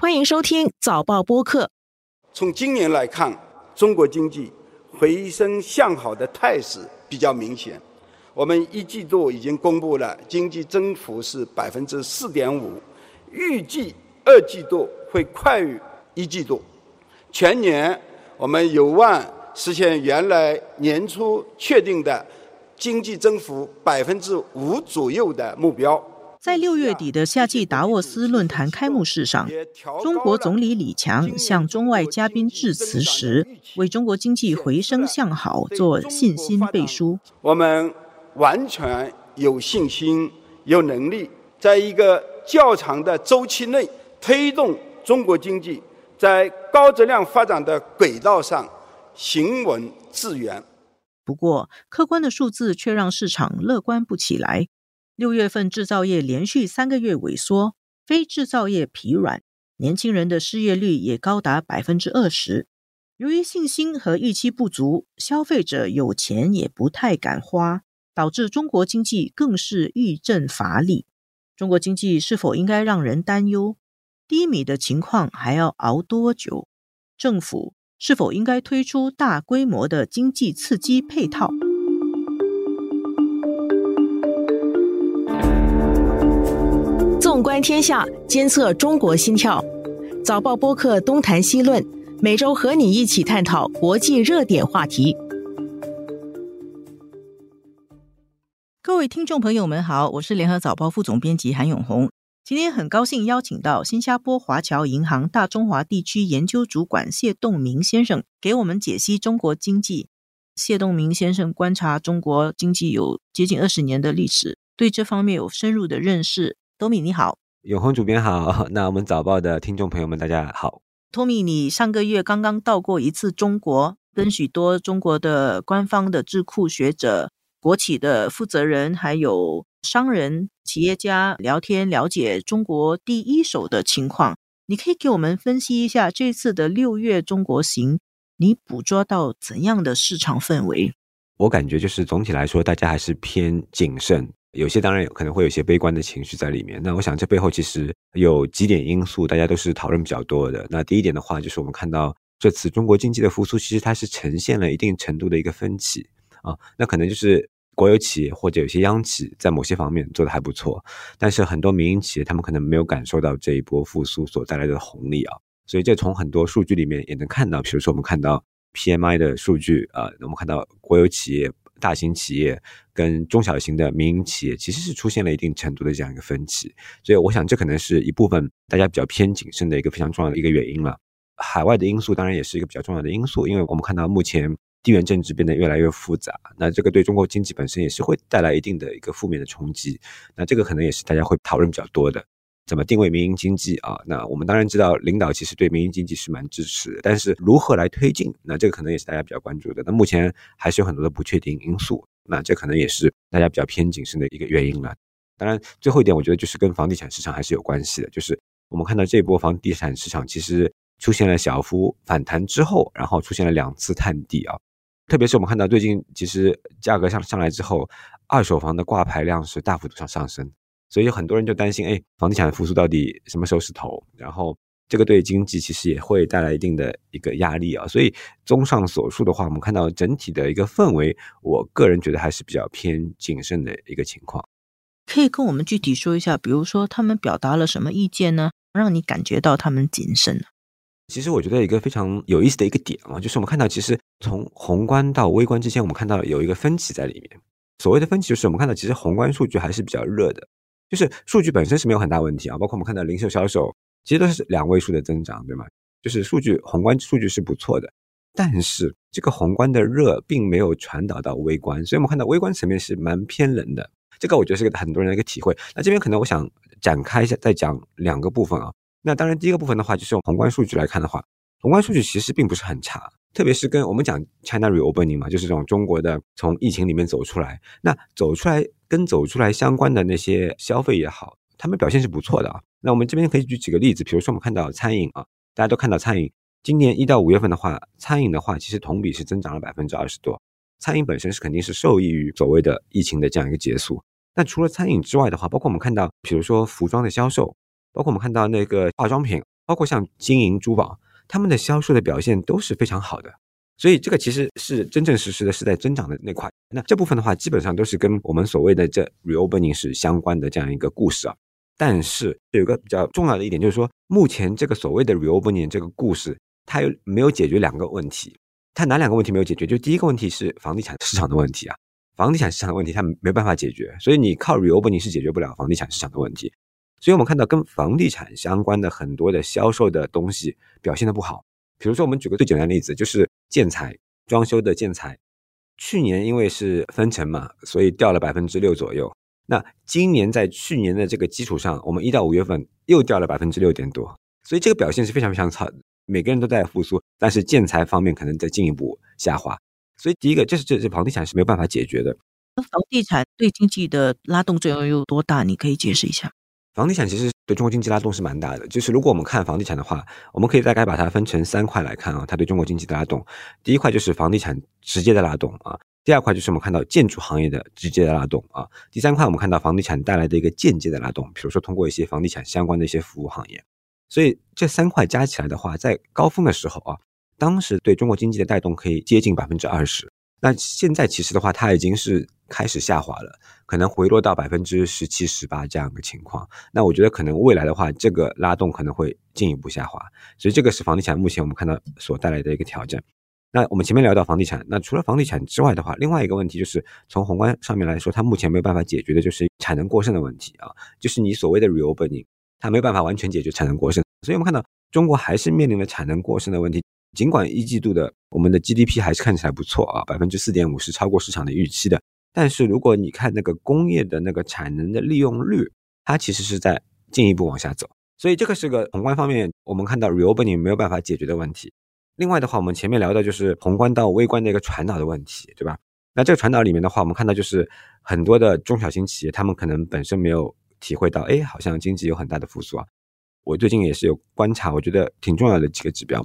欢迎收听早报播客。从今年来看，中国经济回升向好的态势比较明显。我们一季度已经公布了经济增幅是百分之四点五，预计二季度会快于一季度。全年我们有望实现原来年初确定的经济增幅百分之五左右的目标。在六月底的夏季达沃斯论坛开幕式上，中国总理李强向中外嘉宾致辞时，为中国经济回升向好做信心背书。我们完全有信心、有能力，在一个较长的周期内推动中国经济在高质量发展的轨道上行稳致远。不过，客观的数字却让市场乐观不起来。六月份制造业连续三个月萎缩，非制造业疲软，年轻人的失业率也高达百分之二十。由于信心和预期不足，消费者有钱也不太敢花，导致中国经济更是遇震乏力。中国经济是否应该让人担忧？低迷的情况还要熬多久？政府是否应该推出大规模的经济刺激配套？纵观天下，监测中国心跳。早报播客东谈西论，每周和你一起探讨国际热点话题。各位听众朋友们好，我是联合早报副总编辑韩永红。今天很高兴邀请到新加坡华侨银行大中华地区研究主管谢栋明先生，给我们解析中国经济。谢栋明先生观察中国经济有接近二十年的历史，对这方面有深入的认识。托米你好，永红主编好，那我们早报的听众朋友们大家好。托米，你上个月刚刚到过一次中国，跟许多中国的官方的智库学者、国企的负责人，还有商人、企业家聊天，了解中国第一手的情况。你可以给我们分析一下这次的六月中国行，你捕捉到怎样的市场氛围？我感觉就是总体来说，大家还是偏谨慎。有些当然有可能会有一些悲观的情绪在里面。那我想这背后其实有几点因素，大家都是讨论比较多的。那第一点的话，就是我们看到这次中国经济的复苏，其实它是呈现了一定程度的一个分歧啊。那可能就是国有企业或者有些央企在某些方面做的还不错，但是很多民营企业他们可能没有感受到这一波复苏所带来的红利啊。所以这从很多数据里面也能看到，比如说我们看到 PMI 的数据啊，我们看到国有企业。大型企业跟中小型的民营企业其实是出现了一定程度的这样一个分歧，所以我想这可能是一部分大家比较偏谨慎的一个非常重要的一个原因了。海外的因素当然也是一个比较重要的因素，因为我们看到目前地缘政治变得越来越复杂，那这个对中国经济本身也是会带来一定的一个负面的冲击，那这个可能也是大家会讨论比较多的。怎么定位民营经济啊？那我们当然知道，领导其实对民营经济是蛮支持的，但是如何来推进，那这个可能也是大家比较关注的。那目前还是有很多的不确定因素，那这可能也是大家比较偏谨慎的一个原因了。当然，最后一点，我觉得就是跟房地产市场还是有关系的，就是我们看到这波房地产市场其实出现了小幅反弹之后，然后出现了两次探底啊，特别是我们看到最近其实价格上上来之后，二手房的挂牌量是大幅度上上升。所以很多人就担心，哎，房地产复苏到底什么时候是头？然后这个对经济其实也会带来一定的一个压力啊。所以综上所述的话，我们看到整体的一个氛围，我个人觉得还是比较偏谨慎的一个情况。可以跟我们具体说一下，比如说他们表达了什么意见呢？让你感觉到他们谨慎呢？其实我觉得一个非常有意思的一个点啊，就是我们看到其实从宏观到微观之间，我们看到有一个分歧在里面。所谓的分歧，就是我们看到其实宏观数据还是比较热的。就是数据本身是没有很大问题啊，包括我们看到零售销售，其实都是两位数的增长，对吗？就是数据宏观数据是不错的，但是这个宏观的热并没有传导到微观，所以我们看到微观层面是蛮偏冷的。这个我觉得是个很多人的一个体会。那这边可能我想展开一下，再讲两个部分啊。那当然第一个部分的话，就是用宏观数据来看的话，宏观数据其实并不是很差。特别是跟我们讲 China reopening 嘛，就是这种中国的从疫情里面走出来，那走出来跟走出来相关的那些消费也好，他们表现是不错的啊。那我们这边可以举几个例子，比如说我们看到餐饮啊，大家都看到餐饮，今年一到五月份的话，餐饮的话其实同比是增长了百分之二十多。餐饮本身是肯定是受益于所谓的疫情的这样一个结束。那除了餐饮之外的话，包括我们看到，比如说服装的销售，包括我们看到那个化妆品。包括像金银珠宝，他们的销售的表现都是非常好的。所以这个其实是真正实施的是在增长的那块。那这部分的话，基本上都是跟我们所谓的这 reopening 是相关的这样一个故事啊。但是有个比较重要的一点就是说，目前这个所谓的 reopening 这个故事，它又没有解决两个问题。它哪两个问题没有解决？就第一个问题是房地产市场的问题啊，房地产市场的问题它没办法解决，所以你靠 reopening 是解决不了房地产市场的问题。所以我们看到跟房地产相关的很多的销售的东西表现的不好。比如说，我们举个最简单的例子，就是建材装修的建材，去年因为是分成嘛，所以掉了百分之六左右。那今年在去年的这个基础上，我们一到五月份又掉了百分之六点多，所以这个表现是非常非常差。每个人都在复苏，但是建材方面可能在进一步下滑。所以第一个，这是这是房地产是没有办法解决的。那房地产对经济的拉动作用有多大？你可以解释一下。房地产其实对中国经济拉动是蛮大的。就是如果我们看房地产的话，我们可以大概把它分成三块来看啊，它对中国经济的拉动。第一块就是房地产直接的拉动啊，第二块就是我们看到建筑行业的直接的拉动啊，第三块我们看到房地产带来的一个间接的拉动，比如说通过一些房地产相关的一些服务行业。所以这三块加起来的话，在高峰的时候啊，当时对中国经济的带动可以接近百分之二十。那现在其实的话，它已经是开始下滑了，可能回落到百分之十七、十八这样一个情况。那我觉得可能未来的话，这个拉动可能会进一步下滑。所以这个是房地产目前我们看到所带来的一个挑战。那我们前面聊到房地产，那除了房地产之外的话，另外一个问题就是从宏观上面来说，它目前没有办法解决的就是产能过剩的问题啊，就是你所谓的 reopening，它没有办法完全解决产能过剩。所以我们看到中国还是面临了产能过剩的问题。尽管一季度的我们的 GDP 还是看起来不错啊，百分之四点五是超过市场的预期的。但是如果你看那个工业的那个产能的利用率，它其实是在进一步往下走。所以这个是个宏观方面我们看到 reopening 没有办法解决的问题。另外的话，我们前面聊的就是宏观到微观的一个传导的问题，对吧？那这个传导里面的话，我们看到就是很多的中小型企业，他们可能本身没有体会到，哎，好像经济有很大的复苏啊。我最近也是有观察，我觉得挺重要的几个指标。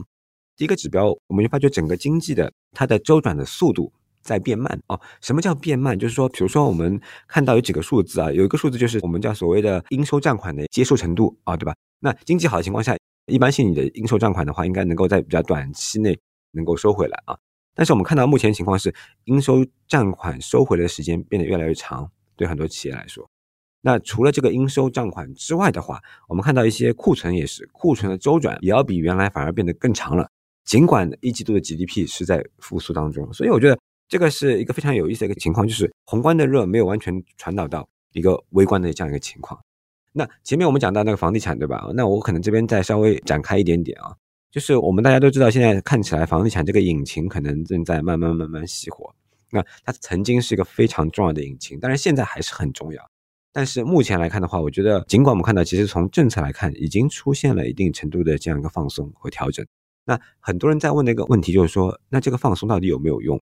第一个指标，我们就发觉整个经济的它的周转的速度在变慢哦。什么叫变慢？就是说，比如说我们看到有几个数字啊，有一个数字就是我们叫所谓的应收账款的接受程度啊，对吧？那经济好的情况下，一般性你的应收账款的话，应该能够在比较短期内能够收回来啊。但是我们看到目前情况是，应收账款收回来的时间变得越来越长，对很多企业来说。那除了这个应收账款之外的话，我们看到一些库存也是，库存的周转也要比原来反而变得更长了。尽管一季度的 GDP 是在复苏当中，所以我觉得这个是一个非常有意思的一个情况，就是宏观的热没有完全传导到一个微观的这样一个情况。那前面我们讲到那个房地产，对吧？那我可能这边再稍微展开一点点啊，就是我们大家都知道，现在看起来房地产这个引擎可能正在慢慢慢慢熄火。那它曾经是一个非常重要的引擎，但是现在还是很重要。但是目前来看的话，我觉得尽管我们看到，其实从政策来看，已经出现了一定程度的这样一个放松和调整。那很多人在问的一个问题就是说，那这个放松到底有没有用？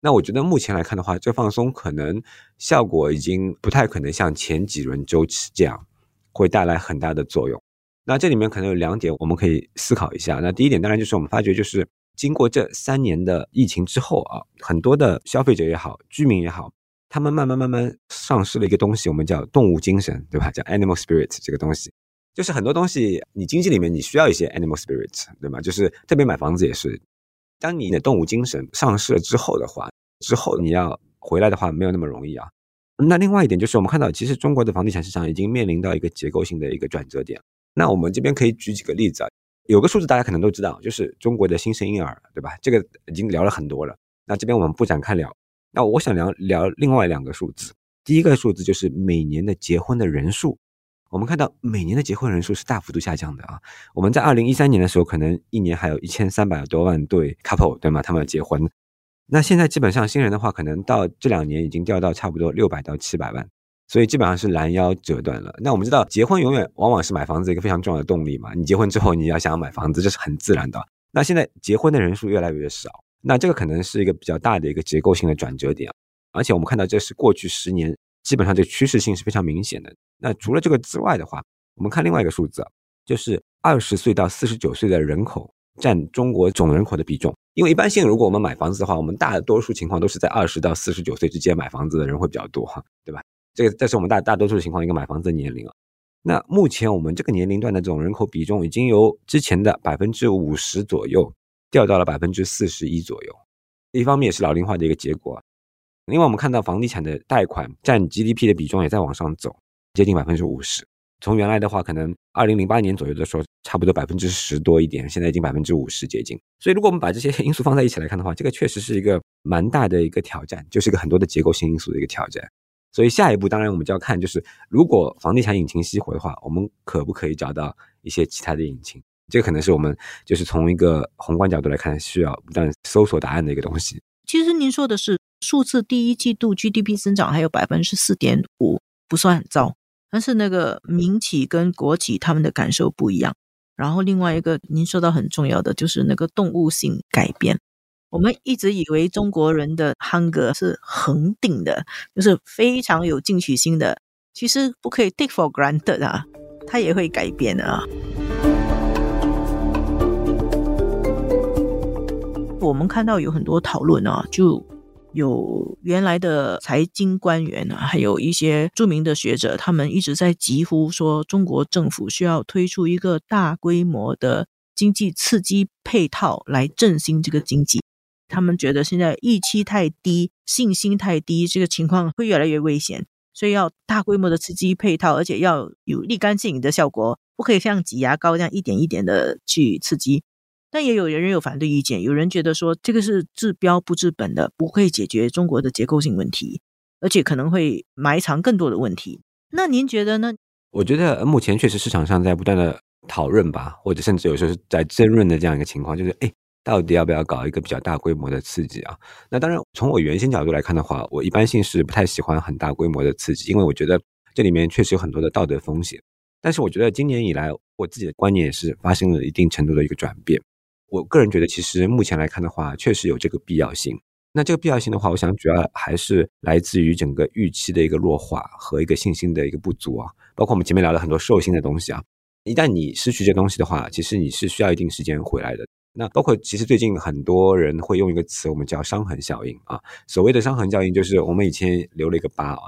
那我觉得目前来看的话，这放松可能效果已经不太可能像前几轮周期这样会带来很大的作用。那这里面可能有两点我们可以思考一下。那第一点当然就是我们发觉，就是经过这三年的疫情之后啊，很多的消费者也好，居民也好，他们慢慢慢慢丧失了一个东西，我们叫动物精神，对吧？叫 animal spirit 这个东西。就是很多东西，你经济里面你需要一些 animal spirit，对吗？就是特别买房子也是，当你的动物精神上市了之后的话，之后你要回来的话没有那么容易啊。那另外一点就是，我们看到其实中国的房地产市场已经面临到一个结构性的一个转折点。那我们这边可以举几个例子啊，有个数字大家可能都知道，就是中国的新生婴儿，对吧？这个已经聊了很多了。那这边我们不展开聊。那我想聊聊另外两个数字，第一个数字就是每年的结婚的人数。我们看到每年的结婚人数是大幅度下降的啊！我们在二零一三年的时候，可能一年还有一千三百多万对 couple，对吗？他们要结婚。那现在基本上新人的话，可能到这两年已经掉到差不多六百到七百万，所以基本上是拦腰折断了。那我们知道，结婚永远往往是买房子一个非常重要的动力嘛。你结婚之后，你要想要买房子，这是很自然的。那现在结婚的人数越来越少，那这个可能是一个比较大的一个结构性的转折点。而且我们看到，这是过去十年基本上这个趋势性是非常明显的。那除了这个之外的话，我们看另外一个数字，就是二十岁到四十九岁的人口占中国总人口的比重。因为一般性，如果我们买房子的话，我们大多数情况都是在二十到四十九岁之间买房子的人会比较多，对吧？这个这是我们大大多数的情况一个买房子的年龄啊。那目前我们这个年龄段的总人口比重已经由之前的百分之五十左右掉到了百分之四十一左右。一方面也是老龄化的一个结果，另外我们看到房地产的贷款占 GDP 的比重也在往上走，接近百分之五十。从原来的话，可能二零零八年左右的时候，差不多百分之十多一点，现在已经百分之五十接近。所以，如果我们把这些 因素放在一起来看的话，这个确实是一个蛮大的一个挑战，就是一个很多的结构性因素的一个挑战。所以，下一步当然我们就要看，就是如果房地产引擎熄火的话，我们可不可以找到一些其他的引擎？这个可能是我们就是从一个宏观角度来看，需要不断搜索答案的一个东西。其实您说的是数字，第一季度 GDP 增长还有百分之四点五，不算很糟。但是那个民企跟国企他们的感受不一样，然后另外一个您说到很重要的就是那个动物性改变。我们一直以为中国人的 hunger 是恒定的，就是非常有进取心的，其实不可以 take for granted 啊，它也会改变的啊。我们看到有很多讨论啊，就。有原来的财经官员啊，还有一些著名的学者，他们一直在疾呼说，中国政府需要推出一个大规模的经济刺激配套来振兴这个经济。他们觉得现在预期太低，信心太低，这个情况会越来越危险，所以要大规模的刺激配套，而且要有立竿见影的效果，不可以像挤牙膏这样一点一点的去刺激。但也有人有反对意见，有人觉得说这个是治标不治本的，不会解决中国的结构性问题，而且可能会埋藏更多的问题。那您觉得呢？我觉得目前确实市场上在不断的讨论吧，或者甚至有时候是在争论的这样一个情况，就是哎，到底要不要搞一个比较大规模的刺激啊？那当然，从我原先角度来看的话，我一般性是不太喜欢很大规模的刺激，因为我觉得这里面确实有很多的道德风险。但是我觉得今年以来，我自己的观念也是发生了一定程度的一个转变。我个人觉得，其实目前来看的话，确实有这个必要性。那这个必要性的话，我想主要还是来自于整个预期的一个弱化和一个信心的一个不足啊。包括我们前面聊了很多授信的东西啊，一旦你失去这东西的话，其实你是需要一定时间回来的。那包括其实最近很多人会用一个词，我们叫伤痕效应啊。所谓的伤痕效应，就是我们以前留了一个疤啊，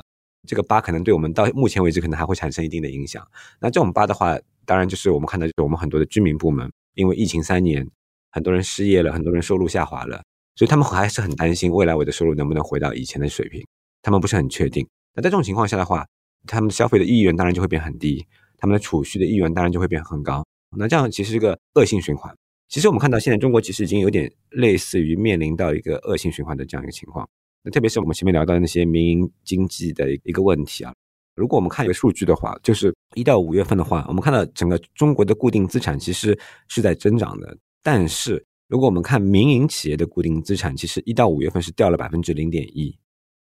这个疤可能对我们到目前为止可能还会产生一定的影响。那这种疤的话，当然就是我们看到就是我们很多的居民部门，因为疫情三年。很多人失业了，很多人收入下滑了，所以他们还是很担心未来我的收入能不能回到以前的水平，他们不是很确定。那在这种情况下的话，他们消费的意愿当然就会变很低，他们的储蓄的意愿当然就会变很高。那这样其实是个恶性循环。其实我们看到现在中国其实已经有点类似于面临到一个恶性循环的这样一个情况。那特别是我们前面聊到的那些民营经济的一个问题啊，如果我们看一个数据的话，就是一到五月份的话，我们看到整个中国的固定资产其实是在增长的。但是，如果我们看民营企业的固定资产，其实一到五月份是掉了百分之零点一，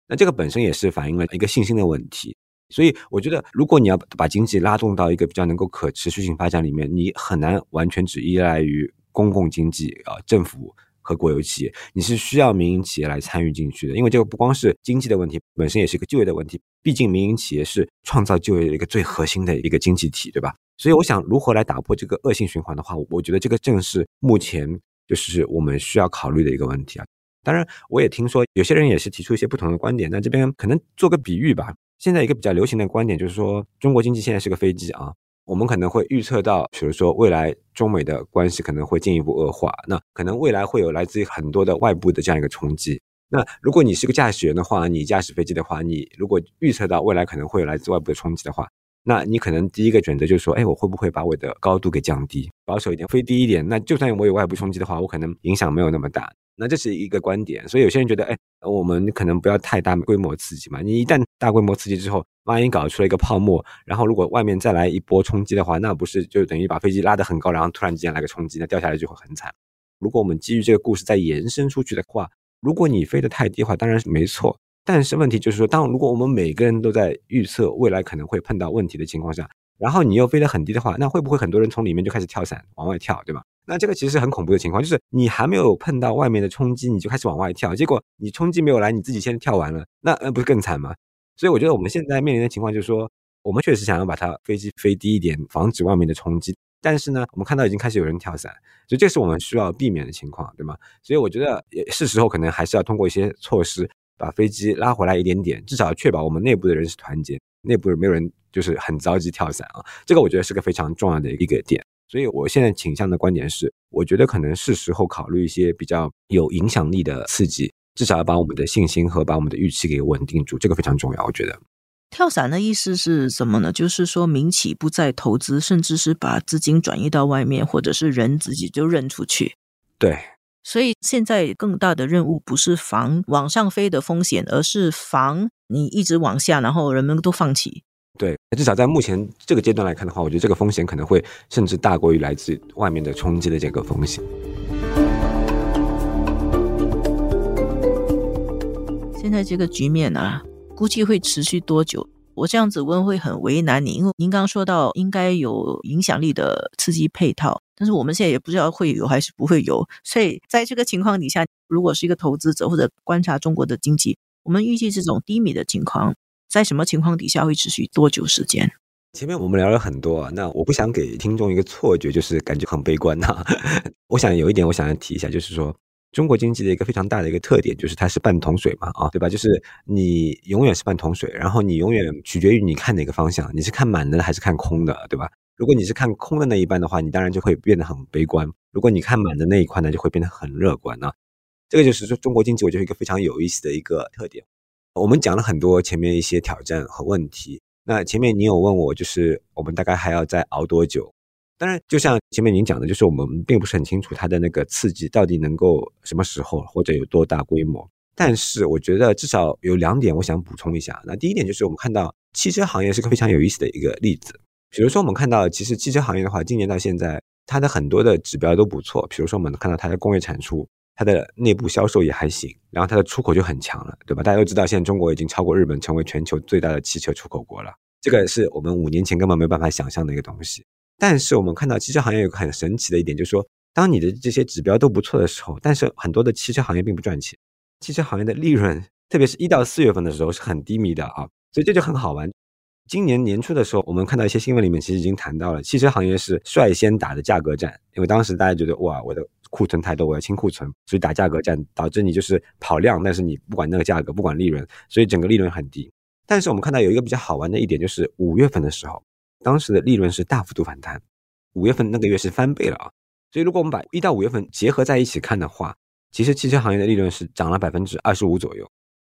那这个本身也是反映了一个信心的问题。所以，我觉得如果你要把经济拉动到一个比较能够可持续性发展里面，你很难完全只依赖于公共经济啊，政府和国有企业，你是需要民营企业来参与进去的。因为这个不光是经济的问题，本身也是一个就业的问题。毕竟民营企业是创造就业的一个最核心的一个经济体，对吧？所以我想，如何来打破这个恶性循环的话，我觉得这个正是目前就是我们需要考虑的一个问题啊。当然，我也听说有些人也是提出一些不同的观点。那这边可能做个比喻吧。现在一个比较流行的观点就是说，中国经济现在是个飞机啊，我们可能会预测到，比如说未来中美的关系可能会进一步恶化，那可能未来会有来自于很多的外部的这样一个冲击。那如果你是个驾驶员的话，你驾驶飞机的话，你如果预测到未来可能会有来自外部的冲击的话，那你可能第一个选择就是说，哎，我会不会把我的高度给降低，保守一点，飞低一点？那就算我有外部冲击的话，我可能影响没有那么大。那这是一个观点。所以有些人觉得，哎，我们可能不要太大规模刺激嘛。你一旦大规模刺激之后，万一搞出了一个泡沫，然后如果外面再来一波冲击的话，那不是就等于把飞机拉得很高，然后突然之间来个冲击，那掉下来就会很惨。如果我们基于这个故事再延伸出去的话，如果你飞得太低的话，当然是没错。但是问题就是说，当如果我们每个人都在预测未来可能会碰到问题的情况下，然后你又飞得很低的话，那会不会很多人从里面就开始跳伞往外跳，对吧？那这个其实是很恐怖的情况，就是你还没有碰到外面的冲击，你就开始往外跳，结果你冲击没有来，你自己先跳完了，那那不是更惨吗？所以我觉得我们现在面临的情况就是说，我们确实想要把它飞机飞低一点，防止外面的冲击，但是呢，我们看到已经开始有人跳伞，所以这是我们需要避免的情况，对吗？所以我觉得也是时候可能还是要通过一些措施把飞机拉回来一点点，至少确保我们内部的人是团结，内部没有人。就是很着急跳伞啊。这个我觉得是个非常重要的一个点。所以我现在倾向的观点是，我觉得可能是时候考虑一些比较有影响力的刺激，至少要把我们的信心和把我们的预期给稳定住，这个非常重要。我觉得跳伞的意思是什么呢？就是说民企不再投资，甚至是把资金转移到外面，或者是人自己就扔出去。对，所以现在更大的任务不是防往上飞的风险，而是防你一直往下，然后人们都放弃。对，至少在目前这个阶段来看的话，我觉得这个风险可能会甚至大过于来自外面的冲击的这个风险。现在这个局面呢，估计会持续多久？我这样子问会很为难你，因为您刚刚说到应该有影响力的刺激配套，但是我们现在也不知道会有还是不会有。所以在这个情况底下，如果是一个投资者或者观察中国的经济，我们预计这种低迷的情况。在什么情况底下会持续多久时间？前面我们聊了很多啊，那我不想给听众一个错觉，就是感觉很悲观呐。我想有一点，我想要提一下，就是说中国经济的一个非常大的一个特点，就是它是半桶水嘛，啊，对吧？就是你永远是半桶水，然后你永远取决于你看哪个方向，你是看满的还是看空的，对吧？如果你是看空的那一半的话，你当然就会变得很悲观；如果你看满的那一块呢，就会变得很乐观啊。这个就是说中国经济，我觉得一个非常有意思的一个特点。我们讲了很多前面一些挑战和问题。那前面你有问我，就是我们大概还要再熬多久？当然，就像前面您讲的，就是我们并不是很清楚它的那个刺激到底能够什么时候或者有多大规模。但是我觉得至少有两点我想补充一下。那第一点就是我们看到汽车行业是个非常有意思的一个例子。比如说我们看到，其实汽车行业的话，今年到现在它的很多的指标都不错。比如说我们看到它的工业产出。它的内部销售也还行，然后它的出口就很强了，对吧？大家都知道，现在中国已经超过日本，成为全球最大的汽车出口国了。这个是我们五年前根本没有办法想象的一个东西。但是我们看到汽车行业有个很神奇的一点，就是说，当你的这些指标都不错的时候，但是很多的汽车行业并不赚钱，汽车行业的利润，特别是一到四月份的时候是很低迷的啊。所以这就很好玩。今年年初的时候，我们看到一些新闻里面其实已经谈到了，汽车行业是率先打的价格战，因为当时大家觉得哇，我的。库存太多，我要清库存，所以打价格战，导致你就是跑量，但是你不管那个价格，不管利润，所以整个利润很低。但是我们看到有一个比较好玩的一点，就是五月份的时候，当时的利润是大幅度反弹，五月份那个月是翻倍了啊。所以如果我们把一到五月份结合在一起看的话，其实汽车行业的利润是涨了百分之二十五左右，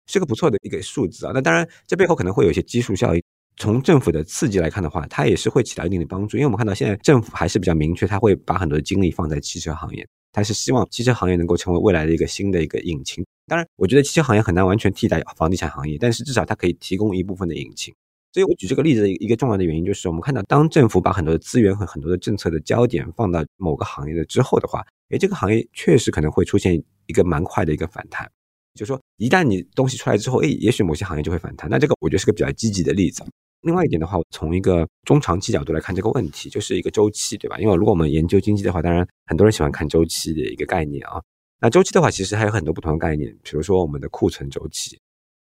是个不错的一个数字啊。那当然，这背后可能会有一些基数效应。从政府的刺激来看的话，它也是会起到一定的帮助，因为我们看到现在政府还是比较明确，它会把很多的精力放在汽车行业。它是希望汽车行业能够成为未来的一个新的一个引擎。当然，我觉得汽车行业很难完全替代房地产行业，但是至少它可以提供一部分的引擎。所以我举这个例子的一个重要的原因，就是我们看到，当政府把很多的资源和很多的政策的焦点放到某个行业的之后的话，诶，这个行业确实可能会出现一个蛮快的一个反弹。就是说，一旦你东西出来之后，诶，也许某些行业就会反弹。那这个我觉得是个比较积极的例子。另外一点的话，从一个中长期角度来看这个问题，就是一个周期，对吧？因为如果我们研究经济的话，当然很多人喜欢看周期的一个概念啊。那周期的话，其实还有很多不同的概念，比如说我们的库存周期。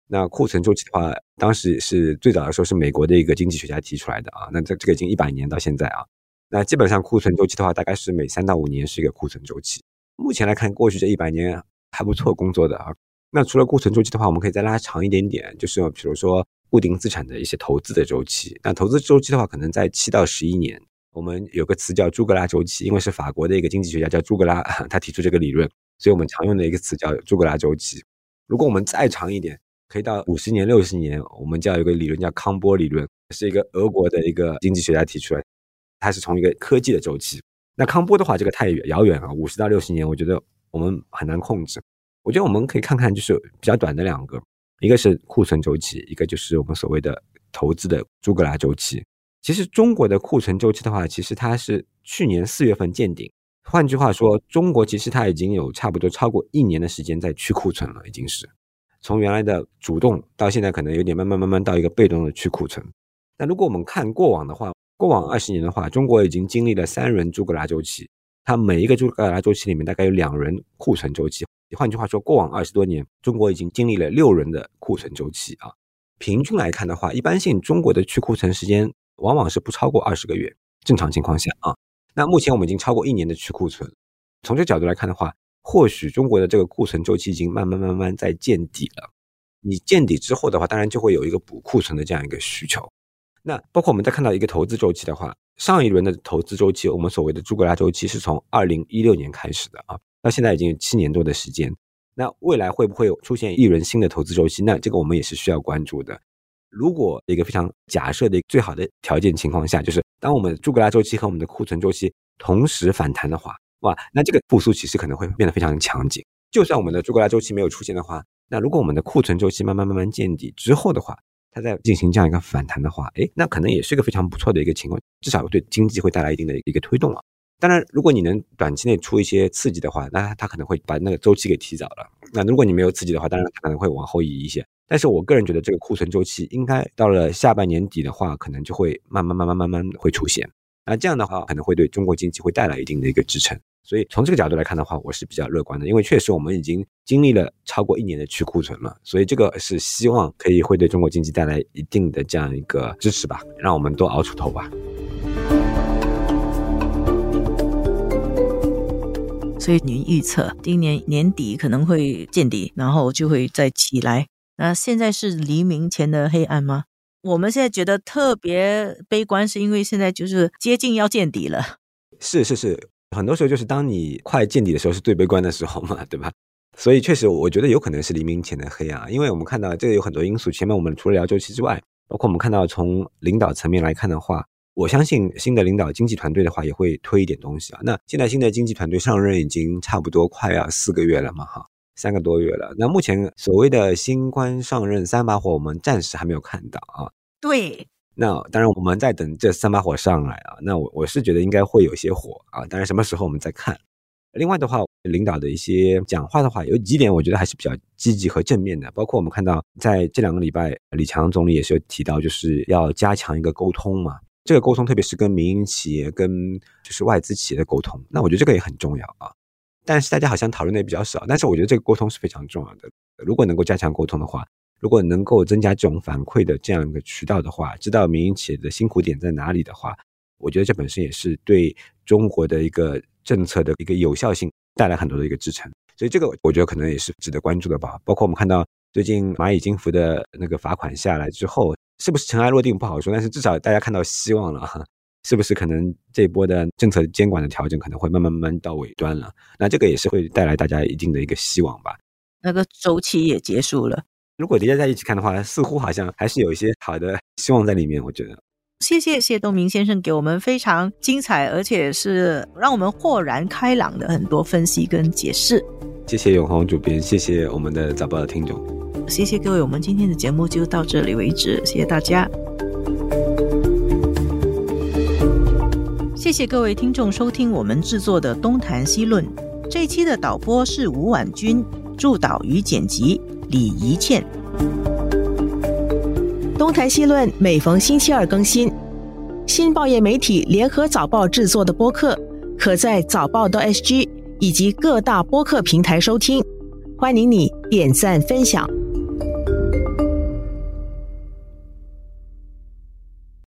那库存周期的话，当时是最早的时候是美国的一个经济学家提出来的啊。那这这个已经一百年到现在啊。那基本上库存周期的话，大概是每三到五年是一个库存周期。目前来看，过去这一百年还不错工作的啊。那除了库存周期的话，我们可以再拉长一点点，就是比如说。固定资产的一些投资的周期，那投资周期的话，可能在七到十一年。我们有个词叫“朱格拉周期”，因为是法国的一个经济学家叫朱格拉，他提出这个理论，所以我们常用的一个词叫“朱格拉周期”。如果我们再长一点，可以到五十年、六十年，我们叫有个理论叫康波理论，是一个俄国的一个经济学家提出来，它是从一个科技的周期。那康波的话，这个太遥远了，五十到六十年，我觉得我们很难控制。我觉得我们可以看看，就是比较短的两个。一个是库存周期，一个就是我们所谓的投资的朱格拉周期。其实中国的库存周期的话，其实它是去年四月份见顶。换句话说，中国其实它已经有差不多超过一年的时间在去库存了，已经是从原来的主动到现在可能有点慢慢慢慢到一个被动的去库存。那如果我们看过往的话，过往二十年的话，中国已经经历了三轮朱格拉周期，它每一个朱格拉周期里面大概有两轮库存周期。换句话说，过往二十多年，中国已经经历了六轮的库存周期啊。平均来看的话，一般性中国的去库存时间往往是不超过二十个月。正常情况下啊，那目前我们已经超过一年的去库存。从这角度来看的话，或许中国的这个库存周期已经慢慢慢慢在见底了。你见底之后的话，当然就会有一个补库存的这样一个需求。那包括我们在看到一个投资周期的话，上一轮的投资周期，我们所谓的诸葛拉周期是从二零一六年开始的啊，到现在已经七年多的时间。那未来会不会出现一轮新的投资周期？那这个我们也是需要关注的。如果一个非常假设的最好的条件情况下，就是当我们诸葛拉周期和我们的库存周期同时反弹的话，哇，那这个复苏其实可能会变得非常强劲。就算我们的诸葛拉周期没有出现的话，那如果我们的库存周期慢慢慢慢见底之后的话，它在进行这样一个反弹的话，哎，那可能也是一个非常不错的一个情况，至少对经济会带来一定的一个推动啊。当然，如果你能短期内出一些刺激的话，那它可能会把那个周期给提早了。那如果你没有刺激的话，当然它可能会往后移一些。但是我个人觉得，这个库存周期应该到了下半年底的话，可能就会慢慢慢慢慢慢会出现。那这样的话，可能会对中国经济会带来一定的一个支撑。所以从这个角度来看的话，我是比较乐观的，因为确实我们已经经历了超过一年的去库存了，所以这个是希望可以会对中国经济带来一定的这样一个支持吧，让我们都熬出头吧。所以您预测今年年底可能会见底，然后就会再起来。那现在是黎明前的黑暗吗？我们现在觉得特别悲观，是因为现在就是接近要见底了。是是是。很多时候就是当你快见底的时候，是最悲观的时候嘛，对吧？所以确实，我觉得有可能是黎明前的黑啊，因为我们看到这个有很多因素。前面我们除了聊周期之外，包括我们看到从领导层面来看的话，我相信新的领导经济团队的话也会推一点东西啊。那现在新的经济团队上任已经差不多快要四个月了嘛，哈，三个多月了。那目前所谓的新官上任三把火，我们暂时还没有看到啊。对。那当然，我们在等这三把火上来啊。那我我是觉得应该会有些火啊。当然，什么时候我们再看。另外的话，领导的一些讲话的话，有几点我觉得还是比较积极和正面的。包括我们看到在这两个礼拜，李强总理也是有提到，就是要加强一个沟通嘛。这个沟通，特别是跟民营企业、跟就是外资企业的沟通。那我觉得这个也很重要啊。但是大家好像讨论的也比较少。但是我觉得这个沟通是非常重要的。如果能够加强沟通的话。如果能够增加这种反馈的这样一个渠道的话，知道民营企业的辛苦点在哪里的话，我觉得这本身也是对中国的一个政策的一个有效性带来很多的一个支撑。所以这个我觉得可能也是值得关注的吧。包括我们看到最近蚂蚁金服的那个罚款下来之后，是不是尘埃落定不好说，但是至少大家看到希望了哈。是不是可能这波的政策监管的调整可能会慢慢慢慢到尾端了？那这个也是会带来大家一定的一个希望吧。那个周期也结束了。如果叠加在一起看的话，似乎好像还是有一些好的希望在里面。我觉得，谢谢谢东明先生给我们非常精彩，而且是让我们豁然开朗的很多分析跟解释。谢谢永红主编，谢谢我们的早报的听众，谢谢各位。我们今天的节目就到这里为止，谢谢大家。谢谢各位听众收听我们制作的《东谈西论》这一期的导播是吴婉君，助导与剪辑。李怡倩，东谈西论每逢星期二更新。新报业媒体联合早报制作的播客，可在早报的 SG 以及各大播客平台收听。欢迎你点赞分享。